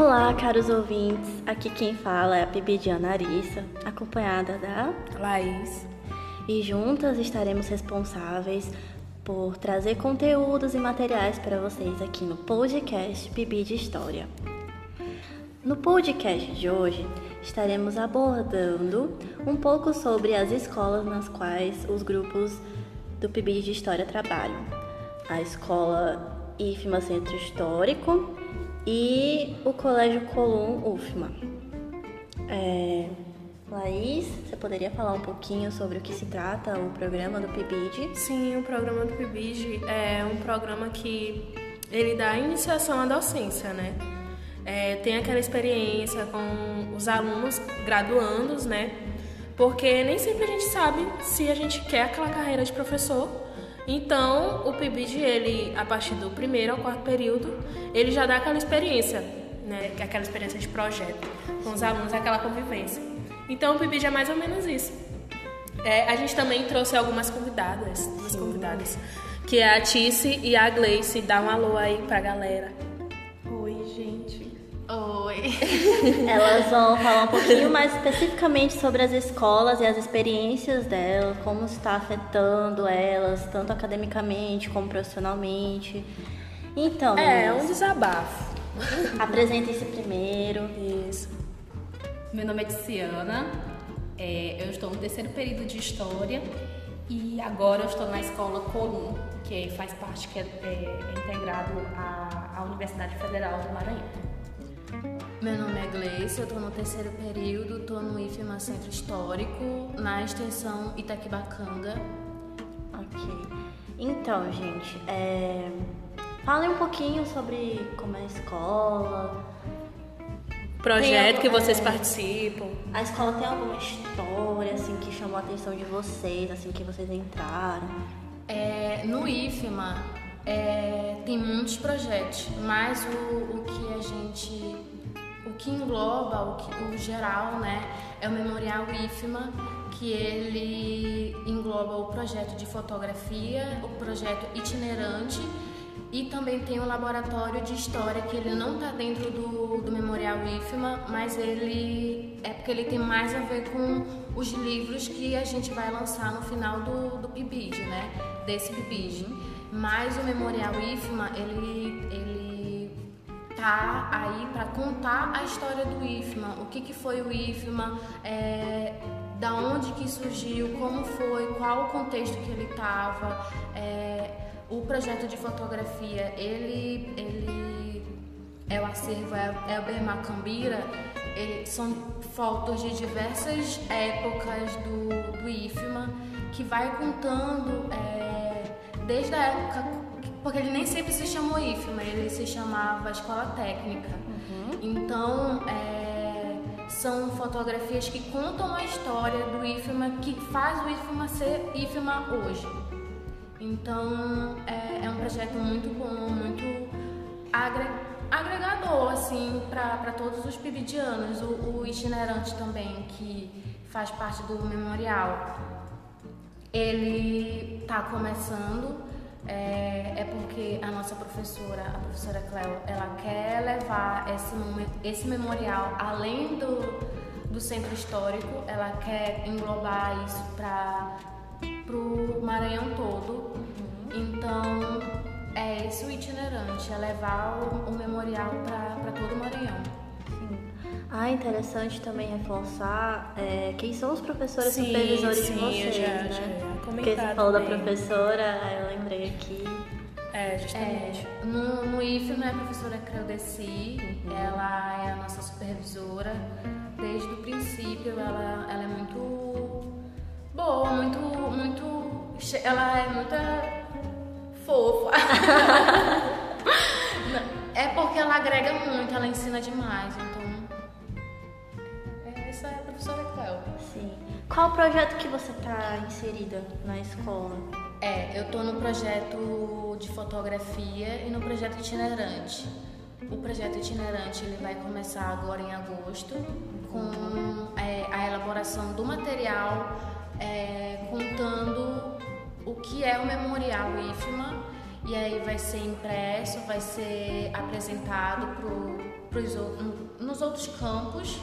Olá, caros ouvintes. Aqui quem fala é a Pibidiana Arissa, acompanhada da Laís. E juntas estaremos responsáveis por trazer conteúdos e materiais para vocês aqui no podcast Pibi de História. No podcast de hoje, estaremos abordando um pouco sobre as escolas nas quais os grupos do Pibi de História trabalham. A escola IFMA Centro Histórico e o Colégio Colum UFMA. É, Laís, você poderia falar um pouquinho sobre o que se trata o programa do PIBID? Sim, o programa do PIBID é um programa que ele dá iniciação à docência, né? É, tem aquela experiência com os alunos graduandos, né? Porque nem sempre a gente sabe se a gente quer aquela carreira de professor. Então, o PIBID, ele, a partir do primeiro ao quarto período, ele já dá aquela experiência, né? Aquela experiência de projeto com os alunos, aquela convivência. Então o PIBID é mais ou menos isso. É, a gente também trouxe algumas convidadas, duas convidadas, que é a Tice e a Gleice. Dá um alô aí pra galera. Oi, gente. Oi. Elas vão falar um pouquinho mais especificamente sobre as escolas e as experiências delas, como está afetando elas, tanto academicamente como profissionalmente. Então, é, é um desabafo. Apresentem-se primeiro. Isso. Meu nome é Tiziana, é, eu estou no terceiro período de História e agora eu estou na escola Colum, que faz parte, que é, é, é integrado à, à, Universidade Federal do Maranhão. Meu nome é Gleice, eu estou no terceiro período, estou no IFMA Centro Histórico, na extensão Itaquibacanga. Ok. Então, gente, é... falem um pouquinho sobre como é a escola, projeto que vocês participam. A escola tem alguma história assim que chamou a atenção de vocês, assim que vocês entraram? É, no IFMA é, tem muitos projetos, mas o, o que a gente, que engloba, o, que, o geral, né, é o Memorial IFMA, que ele engloba o projeto de fotografia, o projeto itinerante e também tem o laboratório de história, que ele não está dentro do, do Memorial IFMA, mas ele é porque ele tem mais a ver com os livros que a gente vai lançar no final do, do PIBID, né? Desse PIBID. Mas o Memorial IFMA, ele, ele tá aí para contar a história do IFMA, o que, que foi o IFMA, é, da onde que surgiu, como foi, qual o contexto que ele estava. É, o projeto de fotografia, ele, ele é o acervo Elber é Macambira, ele, são fotos de diversas épocas do, do IFMA, que vai contando é, desde a época, porque ele nem sempre se chamou IFMA, ele se chamava Escola Técnica. Uhum. Então, é, são fotografias que contam a história do IFMA, que faz o IFMA ser IFMA hoje. Então é, é um projeto muito bom, muito agregador assim para todos os pibidianos. O, o itinerante também que faz parte do memorial, ele está começando. É, é, porque a nossa professora, a professora Cleo, ela quer levar esse, esse memorial além do, do centro histórico, ela quer englobar isso para o Maranhão todo. Uhum. Então, é esse o itinerante, é levar o, o memorial para todo o Maranhão. Sim. Ah, interessante também reforçar é, quem são os professores sim, supervisores sim, de vocês, já, né? Já Porque você falou da professora, aí eu lembrei aqui. É, justamente. É, no, no IF, né, a professora Creudeci, uhum. ela é a nossa supervisora. Desde o princípio, ela, ela é muito boa, muito, muito. Ela é muito fofa. é porque ela agrega muito, ela ensina demais, então. Essa é a professora Cléo. Sim. Qual o projeto que você está inserida na escola? É, eu estou no projeto de fotografia e no projeto itinerante. O projeto itinerante ele vai começar agora em agosto com é, a elaboração do material é, contando o que é o Memorial IFMA e aí vai ser impresso, vai ser apresentado pro, pros, nos outros campos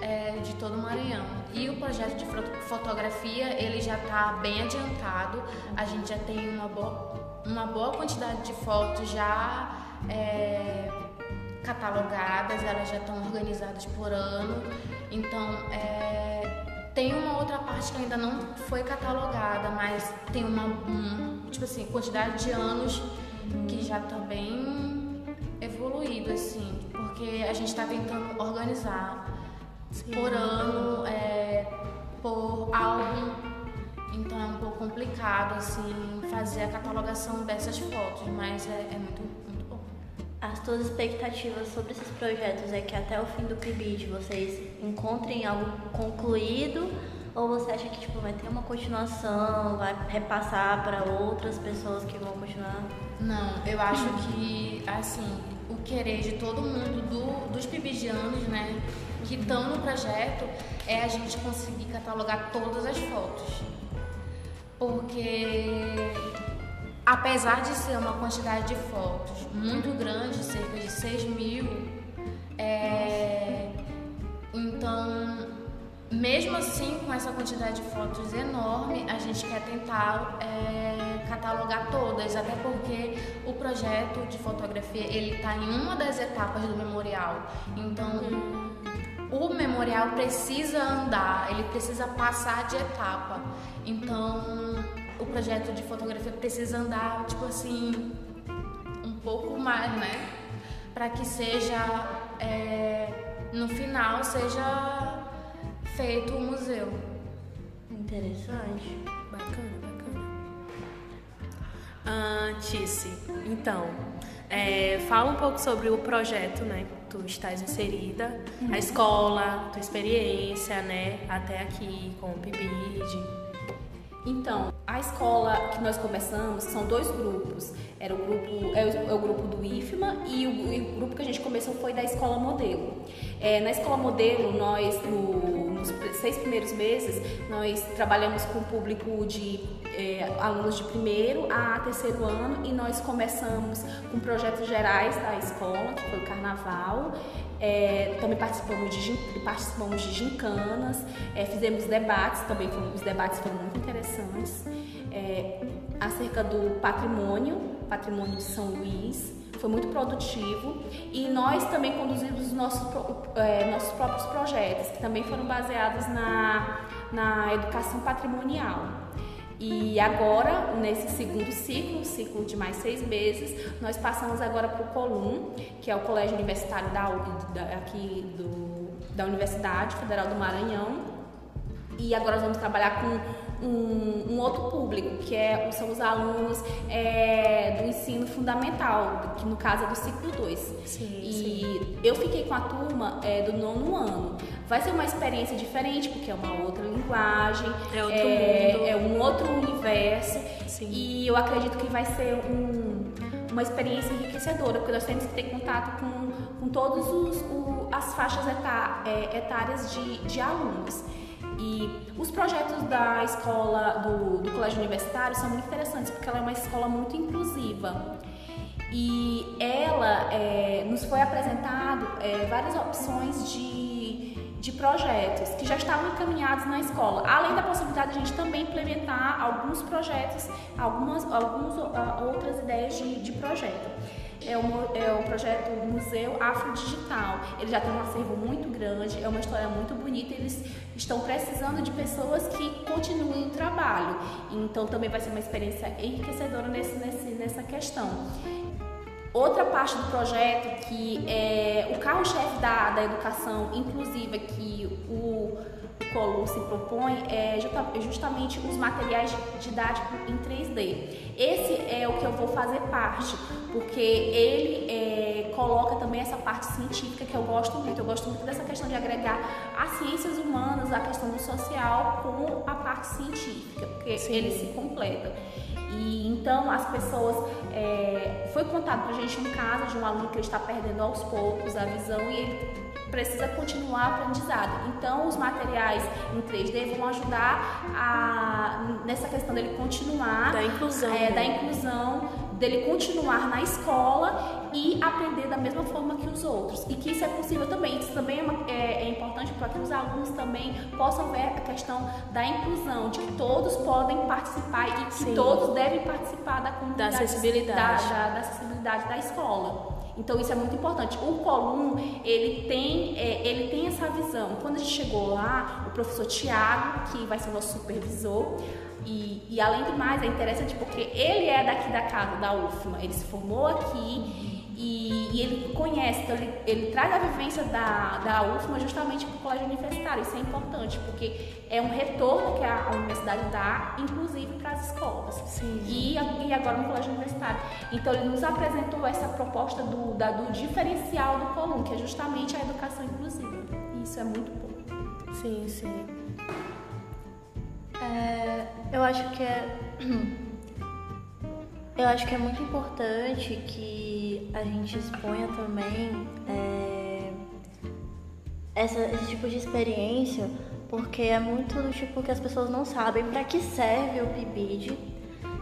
é, de todo o Maranhão. E o projeto de fotografia ele já está bem adiantado, a gente já tem uma boa, uma boa quantidade de fotos já é, catalogadas, elas já estão organizadas por ano, então é, tem uma outra parte que ainda não foi catalogada, mas tem uma, um, tipo assim, quantidade de anos que já está bem evoluído, assim, porque a gente está tentando organizar Sim. por ano, é, por álbum, então é um pouco complicado, assim, fazer a catalogação dessas fotos, mas é, é muito as tuas expectativas sobre esses projetos é que até o fim do PIBID vocês encontrem algo concluído ou você acha que tipo, vai ter uma continuação, vai repassar para outras pessoas que vão continuar? Não, eu acho que assim, o querer de todo mundo, do, dos pibidianos, né, que estão no projeto, é a gente conseguir catalogar todas as fotos. Porque apesar de ser uma quantidade de fotos muito grande, cerca de 6 mil, é, então, mesmo assim, com essa quantidade de fotos enorme, a gente quer tentar é, catalogar todas, até porque o projeto de fotografia ele está em uma das etapas do memorial. Então, o memorial precisa andar, ele precisa passar de etapa. Então, o projeto de fotografia precisa andar, tipo assim, um pouco mais, né? Para que seja, é, no final, seja feito o um museu. Interessante. Bacana, bacana. Ah, Tice, então, é, fala um pouco sobre o projeto, né? Tu estás inserida, a escola, tua experiência, né? Até aqui com o PIBID. Então, a escola que nós começamos são dois grupos. Era o grupo, é o, é o grupo do IFMA e o, e o, grupo que a gente começou foi da escola modelo. É, na escola modelo, nós, no, nos seis primeiros meses, nós trabalhamos com o público de é, alunos de primeiro a terceiro ano e nós começamos com projetos gerais da escola, que foi o carnaval. É, também participamos de, participamos de gincanas, é, fizemos debates, também os debates foram muito interessantes, é, acerca do patrimônio, patrimônio de São Luís, foi muito produtivo e nós também conduzimos os nossos, é, nossos próprios projetos, que também foram baseados na, na educação patrimonial. E agora, nesse segundo ciclo, ciclo de mais seis meses, nós passamos agora para o Colum, que é o colégio universitário da, da, aqui do, da Universidade Federal do Maranhão. E agora nós vamos trabalhar com um, um outro público, que é, são os alunos é, do ensino fundamental, que no caso é do ciclo 2. e sim. eu fiquei com a turma é, do nono ano. Vai ser uma experiência diferente, porque é uma outra linguagem, é, outro é, mundo. é um outro universo. Sim. E eu acredito que vai ser um, uma experiência enriquecedora, porque nós temos que ter contato com, com todas as faixas etá, é, etárias de, de alunos. E os projetos da escola, do, do colégio universitário são muito interessantes, porque ela é uma escola muito inclusiva. E ela é, nos foi apresentado é, várias opções de de projetos que já estavam encaminhados na escola, além da possibilidade de a gente também implementar alguns projetos, algumas, algumas uh, outras ideias de, de projeto. É o, é o projeto Museu Afrodigital. Ele já tem um acervo muito grande, é uma história muito bonita. Eles estão precisando de pessoas que continuem o trabalho. Então também vai ser uma experiência enriquecedora nesse, nesse, nessa questão. Outra parte do projeto que é o carro-chefe da, da educação inclusiva que o, o se propõe é justamente os materiais didáticos em 3D. Esse é o que eu vou fazer parte, porque ele é, coloca também essa parte científica que eu gosto muito. Eu gosto muito dessa questão de agregar as ciências humanas, a questão do social com a parte científica, porque Sim. eles se completam. E então as pessoas. É, foi contado pra gente um caso de um aluno que ele está perdendo aos poucos a visão e ele precisa continuar o aprendizado. Então, os materiais em 3D vão ajudar a, nessa questão dele continuar Da inclusão, é, né? da inclusão, dele continuar na escola e aprender da mesma forma que os outros. E que isso é possível também. Isso também é, uma- é- é importante para que os alunos também possam ver a questão da inclusão, de que todos podem participar e que Sim. todos devem participar da comunidade, acessibilidade. da, da- da acessibilidade da escola. Então isso é muito importante. O Colum, ele tem, é, ele tem essa visão. Quando a gente chegou lá, o professor Tiago, que vai ser o nosso supervisor, e, e além do mais, é interessante porque ele é daqui da casa, da UFMA. Ele se formou aqui e, e ele conhece, então ele, ele traz a vivência da, da UFMA justamente para o colégio universitário. Isso é importante, porque é um retorno que a, a universidade dá, inclusive para as escolas. Sim. E, e agora no colégio universitário. Então ele nos apresentou essa proposta do, da- do diferencial do Colum, que é justamente a educação inclusiva. E isso é muito bom. Sim, sim. É, eu acho que é. Eu acho que é muito importante que a gente exponha também é, essa- esse tipo de experiência, porque é muito do tipo que as pessoas não sabem para que serve o PIBID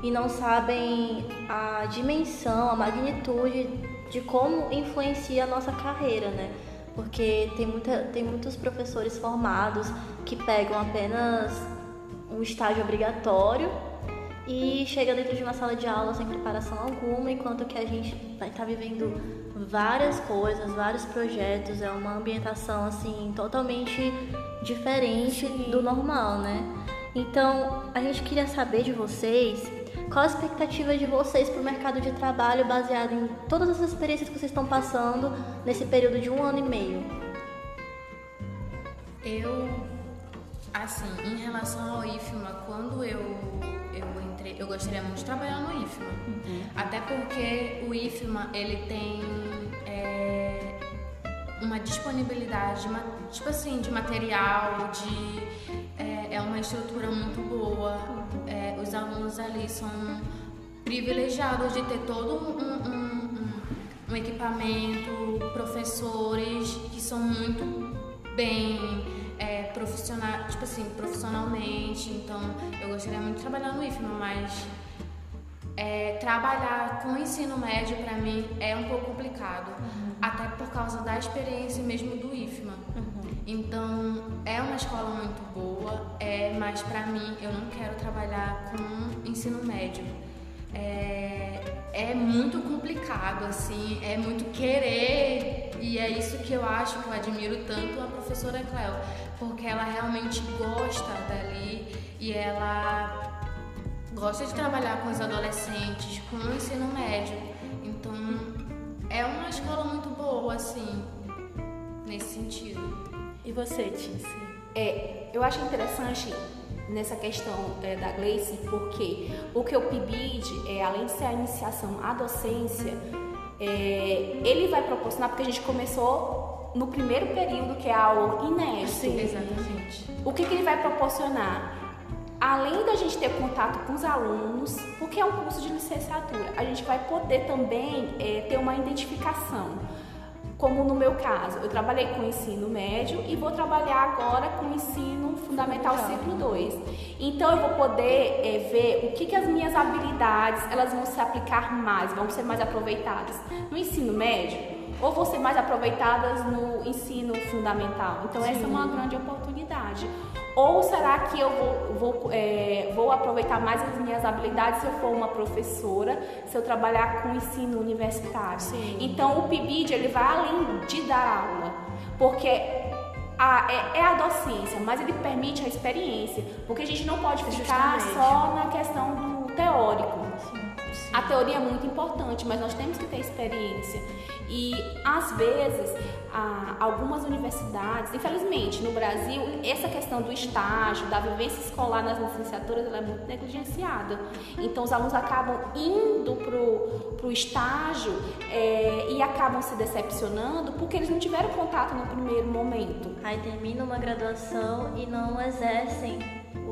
e não sabem a dimensão, a magnitude de como influencia a nossa carreira, né? Porque tem, muita, tem muitos professores formados que pegam apenas um estágio obrigatório e chega dentro de uma sala de aula sem preparação alguma, enquanto que a gente vai estar vivendo várias coisas, vários projetos, é uma ambientação assim totalmente diferente do normal, né? Então, a gente queria saber de vocês qual a expectativa de vocês para o mercado de trabalho baseado em todas as experiências que vocês estão passando nesse período de um ano e meio. Eu, assim, em relação ao IFMA, quando eu, eu gostaria muito de trabalhar no IFMA. Até porque o IFMA, ele tem é, uma disponibilidade, tipo assim, de material, de... É, é uma estrutura muito boa. É, os alunos ali são privilegiados de ter todo um- um- um, um equipamento, professores que são muito bem é, profissional, tipo assim, profissionalmente. Então, eu gostaria muito de trabalhar no IFMA, mas é, trabalhar com ensino médio para mim é um pouco complicado, até por causa da experiência mesmo do IFMA. Então, é uma escola muito boa, é, mas para mim eu não quero trabalhar com ensino médio. É, é muito complicado, assim, é muito querer, e é isso que eu acho que eu admiro tanto a professora Cleo, porque ela realmente gosta dali e ela gosta de trabalhar com os adolescentes, com o ensino médio. Então, é uma escola muito boa, assim, nesse sentido. E você, Tice? É, eu acho interessante nessa questão é, da Gleice, porque o que o PIBID, é, além de ser a iniciação à docência, é, ele vai proporcionar, porque a gente começou no primeiro período, que é a aula inédito. Exatamente. O que, que ele vai proporcionar? Além da gente ter contato com os alunos, porque é um curso de licenciatura, a gente vai poder também é, ter uma identificação. Como no meu caso, eu trabalhei com ensino médio e vou trabalhar agora com ensino fundamental ciclo 2. Então eu vou poder é, ver o que, que as minhas habilidades elas vão se aplicar mais, vão ser mais aproveitadas no ensino médio ou vão ser mais aproveitadas no ensino fundamental. Então essa é uma grande oportunidade. Ou será que eu vou, vou, é, vou aproveitar mais as minhas habilidades se eu for uma professora, se eu trabalhar com ensino universitário? Sim. Então o PIBID ele vai além de dar aula, porque a- é, é a docência, mas ele permite a experiência, porque a gente não pode ficar Justamente. só na questão do teórico. A teoria é muito importante, mas nós temos que ter experiência. E às vezes, algumas universidades, infelizmente, no Brasil, essa questão do estágio, da vivência escolar nas licenciaturas, ela é muito negligenciada. Então, os alunos acabam indo para o estágio é, e acabam se decepcionando porque eles não tiveram contato no primeiro momento. Aí terminam uma graduação e não exercem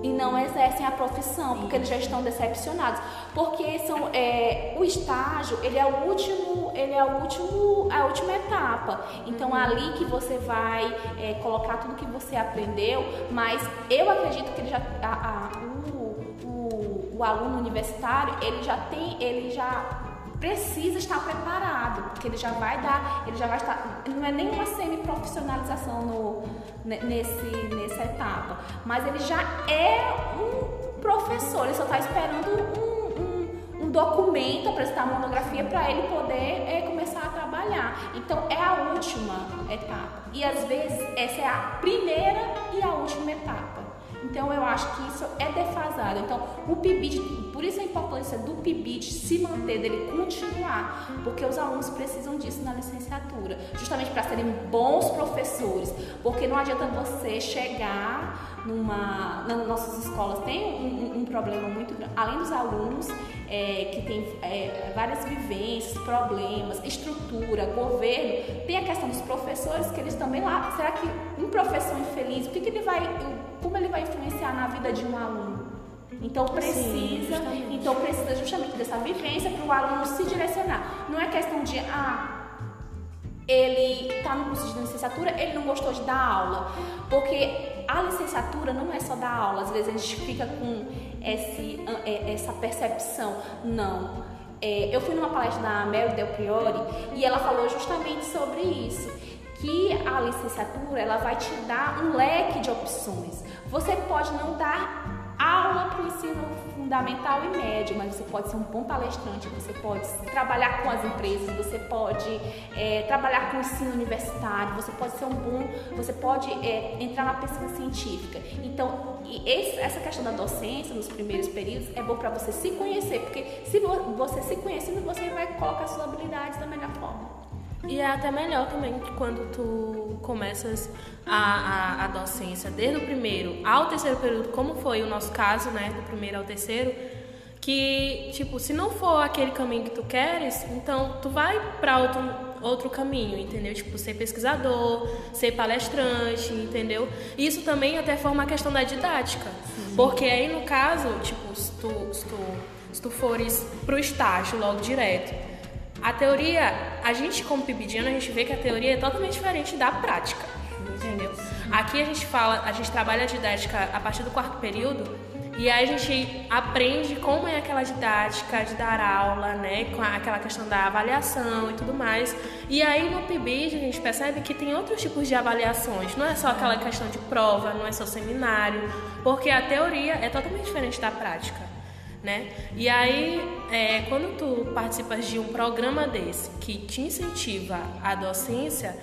e não exercem a profissão, porque eles já estão decepcionados. Porque são, é, o estágio, ele é o último, ele é o último, a última etapa. Então, ali que você vai é, colocar tudo que você aprendeu, mas eu acredito que ele já, a, a, o, o, o aluno universitário, ele já tem, ele já precisa estar preparado, porque ele já vai dar, ele já vai estar, não é nenhuma semi-profissionalização no, nesse, nessa etapa, mas ele já é um professor, ele só está esperando um, um, um documento, apresentar uma monografia para ele poder é, começar a trabalhar. Então é a última etapa. E às vezes essa é a primeira e a última etapa. Então eu acho que isso é defasado. Então o PIBID, por isso a importância do PIBID se manter, dele continuar, porque os alunos precisam disso na licenciatura, justamente para serem bons professores, porque não adianta você chegar numa, nas nossas escolas tem um, um, um problema muito grande, além dos alunos é, que tem é, várias vivências, problemas, estrutura, governo, tem a questão dos professores que eles também lá, será que um professor infeliz, o que, que ele vai como ele vai influenciar na vida de um aluno. Então precisa, Sim, então precisa justamente dessa vivência para o aluno se direcionar. Não é questão de ah, ele está no curso de licenciatura, ele não gostou de dar aula, porque a licenciatura não é só dar aula. Às vezes a gente fica com esse, é, essa percepção, não. É, eu fui numa palestra da Mary Del Priori e ela falou justamente sobre isso que a licenciatura ela vai te dar um leque de opções. Você pode não dar aula para o ensino fundamental e médio, mas você pode ser um bom palestrante, você pode trabalhar com as empresas, você pode é, trabalhar com o ensino universitário, você pode ser um bom, você pode é, entrar na pesquisa científica. Então, esse, essa questão da docência nos primeiros períodos é bom para você se conhecer, porque se você se conhecendo, você vai colocar suas habilidades da melhor forma. E é até melhor também quando tu começas a, a, a, docência desde o primeiro ao terceiro período, como foi o nosso caso, né, do primeiro ao terceiro, que, tipo, se não for aquele caminho que tu queres, então tu vai para outro, outro caminho, entendeu? Tipo, ser pesquisador, ser palestrante, entendeu? Isso também até forma a questão da didática. Sim. Porque aí, no caso, tipo, se tu, se tu, se tu fores pro estágio logo direto, a teoria, a gente como pibidiano, a gente vê que a teoria é totalmente diferente da prática, entendeu? Aqui a gente fala, a gente trabalha a didática a partir do quarto período e aí a gente aprende como é aquela didática de dar aula, né, com aquela questão da avaliação e tudo mais. E aí no PIBID a gente percebe que tem outros tipos de avaliações, não é só aquela questão de prova, não é só seminário, porque a teoria é totalmente diferente da prática né? E aí, é, quando tu participas de um programa desse que te incentiva a docência,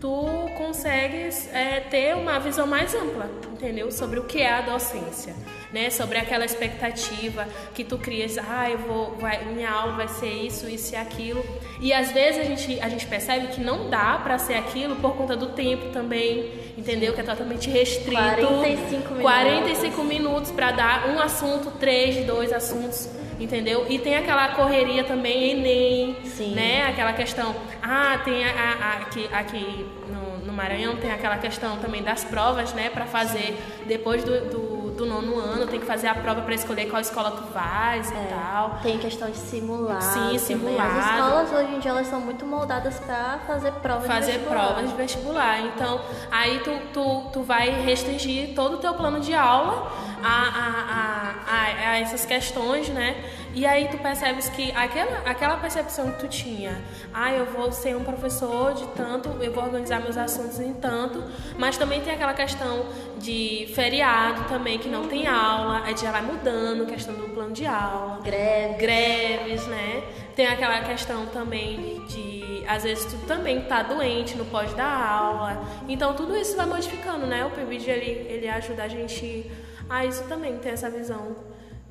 tu consegues é, ter uma visão mais ampla, entendeu? Sobre o que é a docência, né? Sobre aquela expectativa que tu crias, ah, eu vou, vai, minha aula vai ser isso, isso e aquilo. E às vezes a gente, a gente percebe que não dá para ser aquilo por conta do tempo também, entendeu? Que é totalmente restrito. 45 minutos. 45 minutos para dar um assunto, três, dois assuntos entendeu? E tem aquela correria também, Enem, Sim. né? Aquela questão, ah, tem a, a, a aqui, aqui no, no, Maranhão tem aquela questão também das provas, né? Para fazer depois do, do do nono ano, tem que fazer a prova para escolher qual escola tu vais é, e tal. Tem questão de simular. Sim, simular. As escolas hoje em dia elas são muito moldadas para fazer provas fazer de vestibular. provas de vestibular. Então, aí tu, tu, tu vai restringir todo o teu plano de aula a, a, a, a, a essas questões, né? E aí tu percebes que aquela, aquela percepção que tu tinha, ah, eu vou ser um professor de tanto, eu vou organizar meus assuntos em tanto, mas também tem aquela questão de feriado também, que não tem aula, aí já vai mudando, questão do plano de aula. Greves. Greves, né? Tem aquela questão também de, às vezes tu também tá doente, não pode dar aula. Então tudo isso vai modificando, né? O PIBID, ele, ele ajuda a gente a isso também, ter essa visão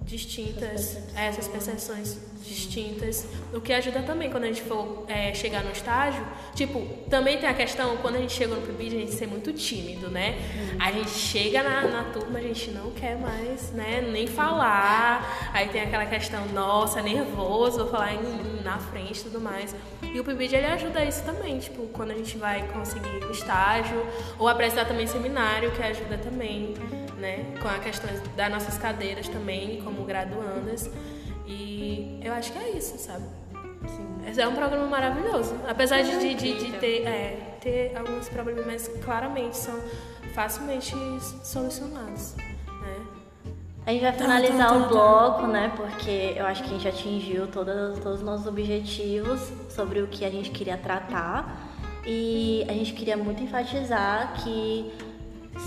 distintas, essas percepções distintas, o que ajuda também quando a gente for é, chegar no estágio. Tipo, também tem a questão, quando a gente chega no PIBID, a gente ser muito tímido, né? Uhum. A gente chega na, na turma, a gente não quer mais, né, nem falar. Aí tem aquela questão, nossa, nervoso, vou falar em, na frente e tudo mais. E o PIBID, ele ajuda isso também, tipo, quando a gente vai conseguir o estágio, ou apresentar também seminário, que ajuda também né? Com a questão das nossas cadeiras também, como graduandas. E eu acho que é isso, sabe? Sim. É um programa maravilhoso. Apesar de, de, de, de ter, é, ter alguns problemas, mas claramente são facilmente solucionados. Né? A gente vai finalizar o bloco, né? Porque eu acho que a gente atingiu todos, todos os nossos objetivos sobre o que a gente queria tratar. E a gente queria muito enfatizar que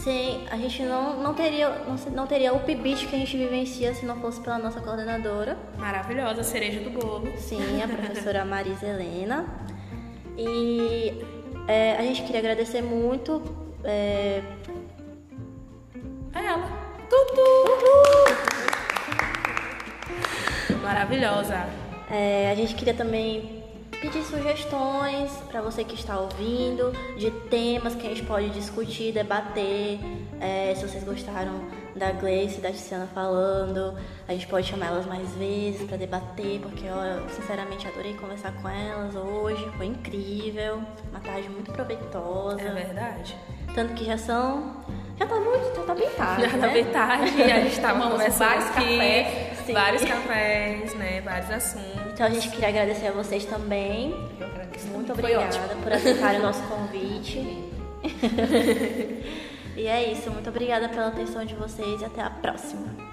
sem, a gente não, não, teria, não, não teria o PIBIT que a gente vivencia se não fosse pela nossa coordenadora. Maravilhosa, cereja do bolo. Sim, a professora Marisa Helena. E é, a gente queria agradecer muito. É... A ela. Tutu! Uhul. Maravilhosa. É, a gente queria também pedir sugestões para você que está ouvindo, de temas que a gente pode discutir, debater. É, se vocês gostaram da Gleice e da Tiziana falando, a gente pode chamar elas mais vezes para debater, porque eu sinceramente adorei conversar com elas hoje, foi incrível, uma tarde muito proveitosa. É verdade. Tanto que já são. Já tá muito. Já tá bem tarde. Já né? tá bem tarde. A gente tava conversando aqui, cafés. Sim. Vários cafés, né? Vários assuntos. Então a gente queria agradecer a vocês também. Eu agradeço. Muito obrigada por aceitarem o nosso convite. e é isso. Muito obrigada pela atenção de vocês e até a próxima.